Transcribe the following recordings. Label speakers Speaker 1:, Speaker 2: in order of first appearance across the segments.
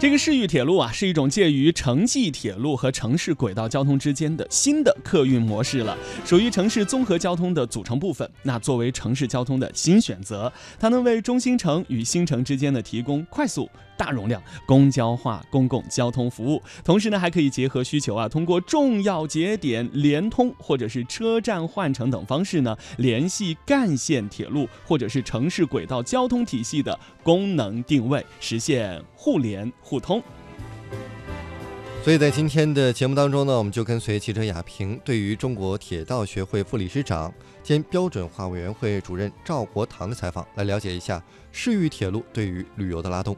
Speaker 1: 这个市域铁路啊，是一种介于城际铁路和城市轨道交通之间的新的客运模式了，属于城市综合交通的组成部分。那作为城市交通的新选择，它能为中心城与新城之间的提供快速。大容量公交化公共交通服务，同时呢，还可以结合需求啊，通过重要节点联通或者是车站换乘等方式呢，联系干线铁路或者是城市轨道交通体系的功能定位，实现互联互通。
Speaker 2: 所以在今天的节目当中呢，我们就跟随记者亚平，对于中国铁道学会副理事长兼标准化委员会主任赵国堂的采访，来了解一下市域铁路对于旅游的拉动。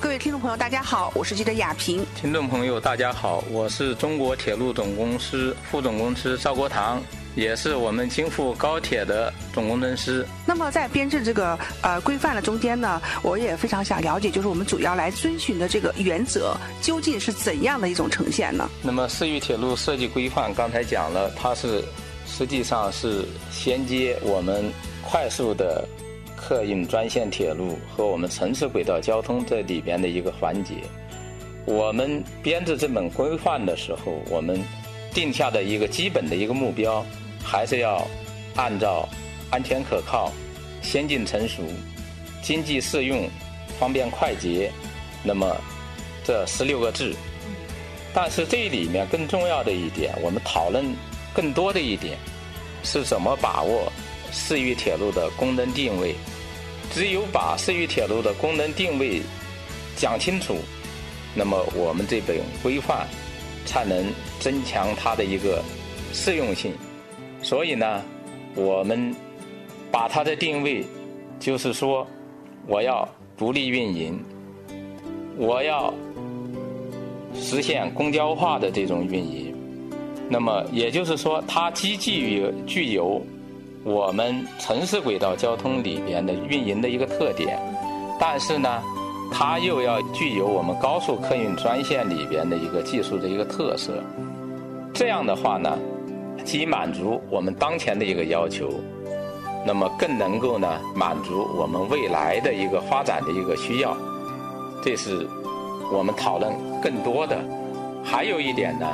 Speaker 3: 各位听众朋友，大家好，我是记者亚平。
Speaker 4: 听众朋友，大家好，我是中国铁路总公司副总公司赵国堂，也是我们京沪高铁的总工程师。
Speaker 3: 那么在编制这个呃规范的中间呢，我也非常想了解，就是我们主要来遵循的这个原则究竟是怎样的一种呈现呢？
Speaker 4: 那么市域铁路设计规范刚才讲了，它是。实际上是衔接我们快速的客运专线铁路和我们城市轨道交通这里边的一个环节。我们编制这本规范的时候，我们定下的一个基本的一个目标，还是要按照安全可靠、先进成熟、经济适用、方便快捷，那么这十六个字。但是这里面更重要的一点，我们讨论。更多的一点是怎么把握市域铁路的功能定位？只有把市域铁路的功能定位讲清楚，那么我们这本规范才能增强它的一个适用性。所以呢，我们把它的定位就是说，我要独立运营，我要实现公交化的这种运营。那么也就是说，它既具有具有我们城市轨道交通里边的运营的一个特点，但是呢，它又要具有我们高速客运专线里边的一个技术的一个特色。这样的话呢，既满足我们当前的一个要求，那么更能够呢满足我们未来的一个发展的一个需要。这是我们讨论更多的。还有一点呢。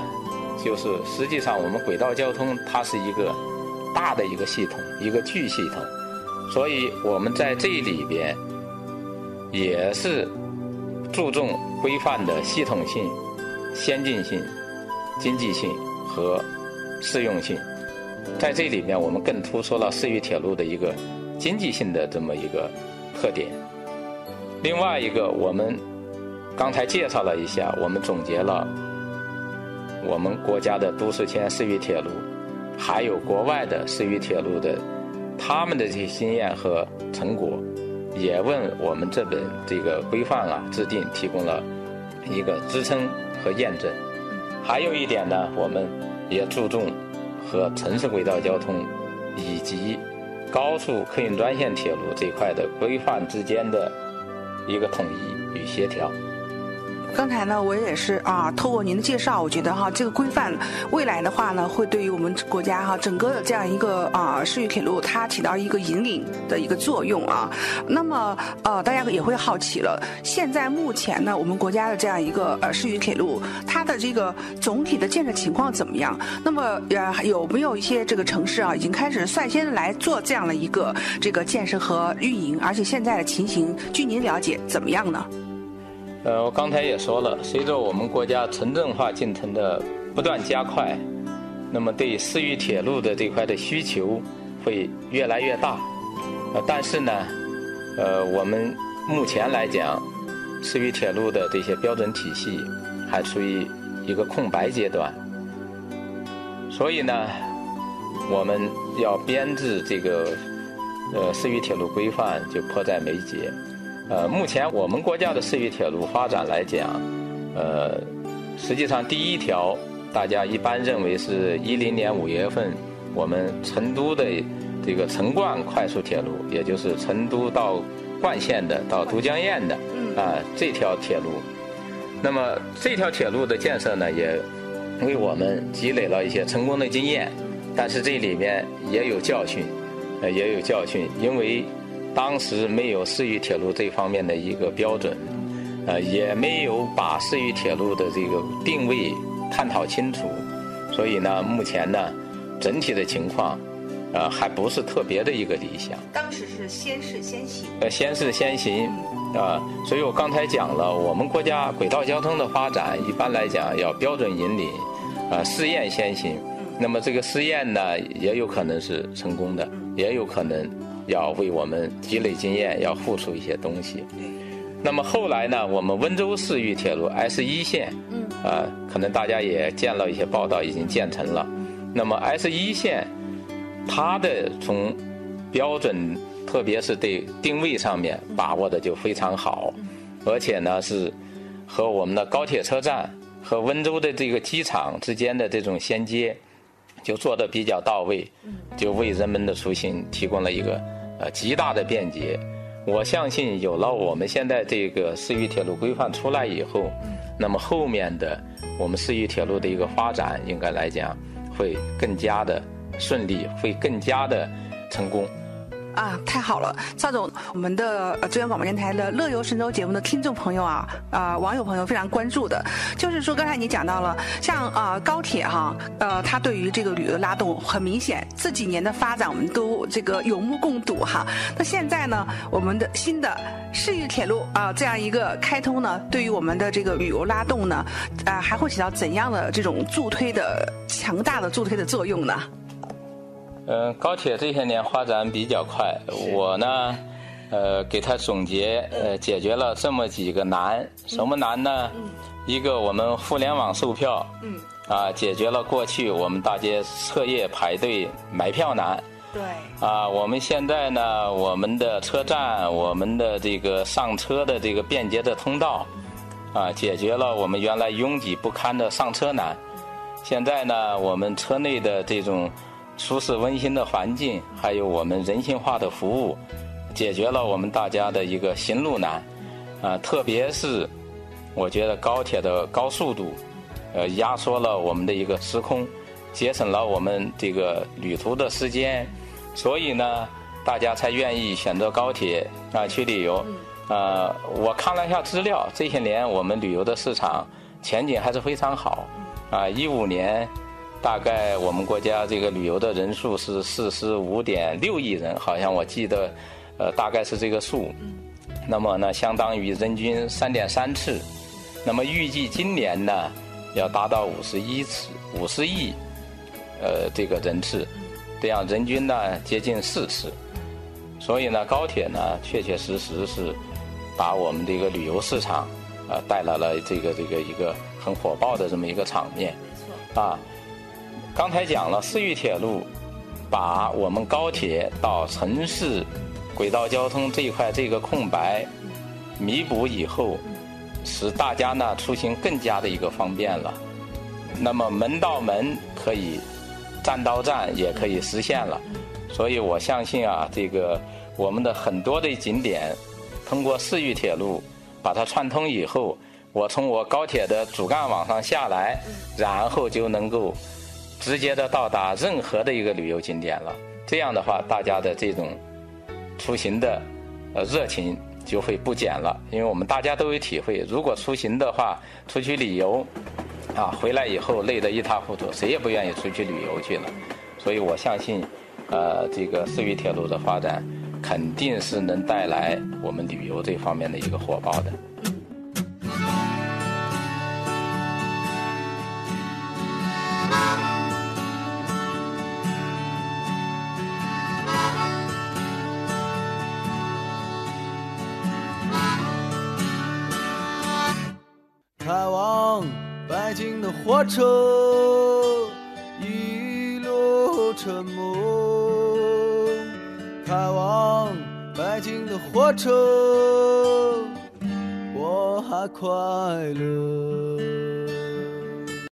Speaker 4: 就是实际上，我们轨道交通它是一个大的一个系统，一个巨系统，所以我们在这里边也是注重规范的系统性、先进性、经济性和适用性。在这里面，我们更突出了市域铁路的一个经济性的这么一个特点。另外一个，我们刚才介绍了一下，我们总结了。我们国家的都市圈市域铁路，还有国外的市域铁路的，他们的这些经验和成果，也为我们这本这个规范啊制定提供了一个支撑和验证。还有一点呢，我们也注重和城市轨道交通以及高速客运专线铁路这块的规范之间的一个统一与协调。
Speaker 3: 刚才呢，我也是啊，透过您的介绍，我觉得哈，这个规范未来的话呢，会对于我们国家哈整个的这样一个啊市域铁路，它起到一个引领的一个作用啊。那么呃，大家也会好奇了，现在目前呢，我们国家的这样一个呃市域铁路，它的这个总体的建设情况怎么样？那么呃，有没有一些这个城市啊，已经开始率先来做这样的一个这个建设和运营？而且现在的情形，据您了解怎么样呢？
Speaker 4: 呃，我刚才也说了，随着我们国家城镇化进程的不断加快，那么对市域铁路的这块的需求会越来越大。呃，但是呢，呃，我们目前来讲，市域铁路的这些标准体系还处于一个空白阶段，所以呢，我们要编制这个呃市域铁路规范就迫在眉睫。呃，目前我们国家的市域铁路发展来讲，呃，实际上第一条，大家一般认为是一零年五月份，我们成都的这个成灌快速铁路，也就是成都到灌县的到都江堰的啊这条铁路。那么这条铁路的建设呢，也为我们积累了一些成功的经验，但是这里面也有教训。呃也有教训，因为当时没有市域铁路这方面的一个标准，呃，也没有把市域铁路的这个定位探讨清楚，所以呢，目前呢，整体的情况，呃，还不是特别的一个理想。
Speaker 3: 当时是先试先行，
Speaker 4: 呃，先试先行。啊，所以我刚才讲了，我们国家轨道交通的发展，一般来讲要标准引领，啊，试验先行。那么这个试验呢，也有可能是成功的，也有可能要为我们积累经验，要付出一些东西。那么后来呢，我们温州市域铁路 S 一线，啊，可能大家也见了一些报道，已经建成了。那么 S 一线，它的从标准。特别是对定位上面把握的就非常好，而且呢是和我们的高铁车站和温州的这个机场之间的这种衔接就做的比较到位，就为人们的出行提供了一个呃极大的便捷。我相信有了我们现在这个市域铁路规范出来以后，那么后面的我们市域铁路的一个发展应该来讲会更加的顺利，会更加的成功。
Speaker 3: 啊，太好了，赵总，我们的中央广播电台的《乐游神州》节目的听众朋友啊，啊，网友朋友非常关注的，就是说刚才你讲到了，像啊高铁哈，呃，它对于这个旅游拉动很明显，这几年的发展我们都这个有目共睹哈。那现在呢，我们的新的市域铁路啊这样一个开通呢，对于我们的这个旅游拉动呢，啊，还会起到怎样的这种助推的强大的助推的作用呢？
Speaker 4: 嗯，高铁这些年发展比较快，我呢，呃，给他总结，呃，解决了这么几个难。什么难呢？一个我们互联网售票，嗯啊，解决了过去我们大街彻夜排队买票难。
Speaker 3: 对。
Speaker 4: 啊，我们现在呢，我们的车站，我们的这个上车的这个便捷的通道，啊，解决了我们原来拥挤不堪的上车难。现在呢，我们车内的这种。舒适温馨的环境，还有我们人性化的服务，解决了我们大家的一个行路难，啊，特别是我觉得高铁的高速度，呃，压缩了我们的一个时空，节省了我们这个旅途的时间，所以呢，大家才愿意选择高铁啊去旅游。呃，我看了一下资料，这些年我们旅游的市场前景还是非常好，啊，一五年。大概我们国家这个旅游的人数是四十五点六亿人，好像我记得，呃，大概是这个数。那么呢，相当于人均三点三次。那么预计今年呢，要达到五十一次，五十亿，呃，这个人次，这样人均呢接近四次。所以呢，高铁呢，确确实实是把我们这个旅游市场，啊，带来了这个这个一个很火爆的这么一个场面。啊。刚才讲了，市域铁路把我们高铁到城市轨道交通这一块这个空白弥补以后，使大家呢出行更加的一个方便了。那么门到门可以，站到站也可以实现了。所以我相信啊，这个我们的很多的景点，通过市域铁路把它串通以后，我从我高铁的主干网上下来，然后就能够。直接的到达任何的一个旅游景点了，这样的话，大家的这种出行的呃热情就会不减了。因为我们大家都有体会，如果出行的话，出去旅游啊，回来以后累得一塌糊涂，谁也不愿意出去旅游去了。所以我相信，呃，这个市域铁路的发展肯定是能带来我们旅游这方面的一个火爆的开往北京的。
Speaker 5: 火车一路沉默，开往北京的火车，我还快乐。